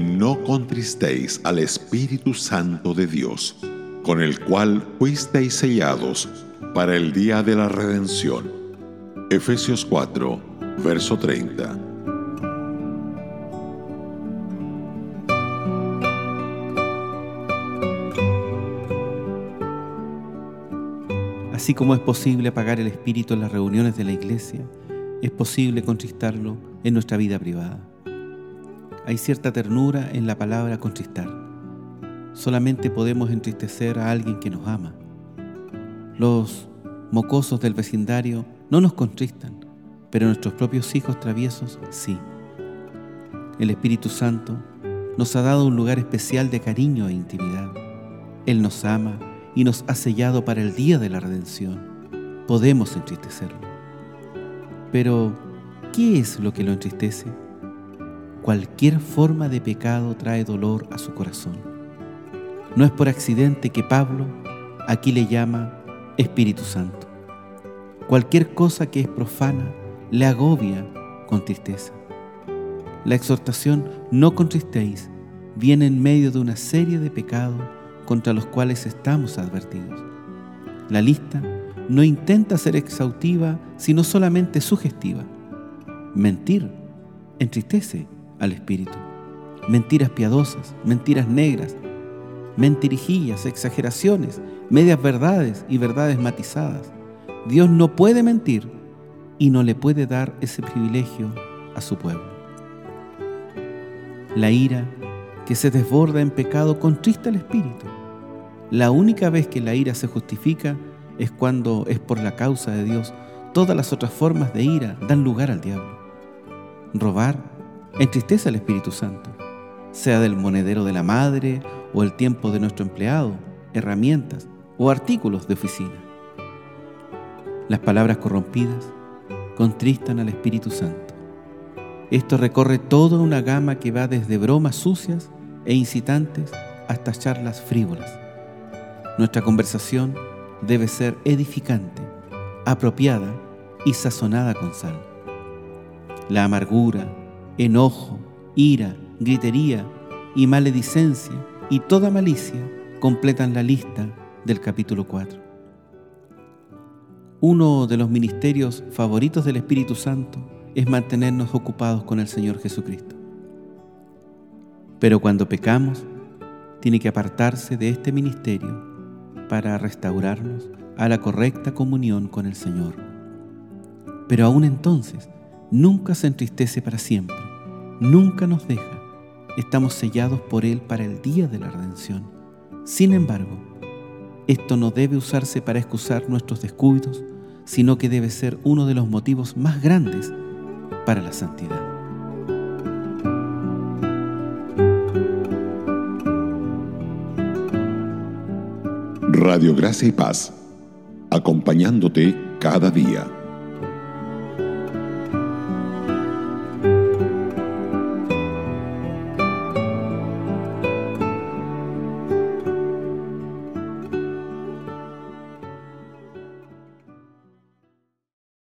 no contristéis al Espíritu Santo de Dios, con el cual fuisteis sellados para el día de la redención. Efesios 4, verso 30. Así como es posible apagar el espíritu en las reuniones de la iglesia, es posible contristarlo en nuestra vida privada. Hay cierta ternura en la palabra contristar. Solamente podemos entristecer a alguien que nos ama. Los mocosos del vecindario no nos contristan, pero nuestros propios hijos traviesos sí. El Espíritu Santo nos ha dado un lugar especial de cariño e intimidad. Él nos ama y nos ha sellado para el día de la redención. Podemos entristecerlo. Pero, ¿qué es lo que lo entristece? Cualquier forma de pecado trae dolor a su corazón. No es por accidente que Pablo aquí le llama Espíritu Santo. Cualquier cosa que es profana le agobia con tristeza. La exhortación no contristéis viene en medio de una serie de pecados contra los cuales estamos advertidos. La lista no intenta ser exhaustiva, sino solamente sugestiva. Mentir entristece al espíritu. Mentiras piadosas, mentiras negras, mentirijillas, exageraciones, medias verdades y verdades matizadas. Dios no puede mentir y no le puede dar ese privilegio a su pueblo. La ira que se desborda en pecado contrista al espíritu. La única vez que la ira se justifica es cuando es por la causa de Dios. Todas las otras formas de ira dan lugar al diablo. Robar entristece al Espíritu Santo, sea del monedero de la madre o el tiempo de nuestro empleado, herramientas o artículos de oficina. Las palabras corrompidas contristan al Espíritu Santo. Esto recorre toda una gama que va desde bromas sucias e incitantes hasta charlas frívolas. Nuestra conversación debe ser edificante, apropiada y sazonada con sal. La amargura, enojo, ira, gritería y maledicencia y toda malicia completan la lista del capítulo 4. Uno de los ministerios favoritos del Espíritu Santo es mantenernos ocupados con el Señor Jesucristo. Pero cuando pecamos, tiene que apartarse de este ministerio para restaurarnos a la correcta comunión con el Señor. Pero aún entonces, nunca se entristece para siempre, nunca nos deja. Estamos sellados por Él para el día de la redención. Sin embargo, esto no debe usarse para excusar nuestros descuidos, sino que debe ser uno de los motivos más grandes para la santidad. Radio Gracia y Paz, acompañándote cada día.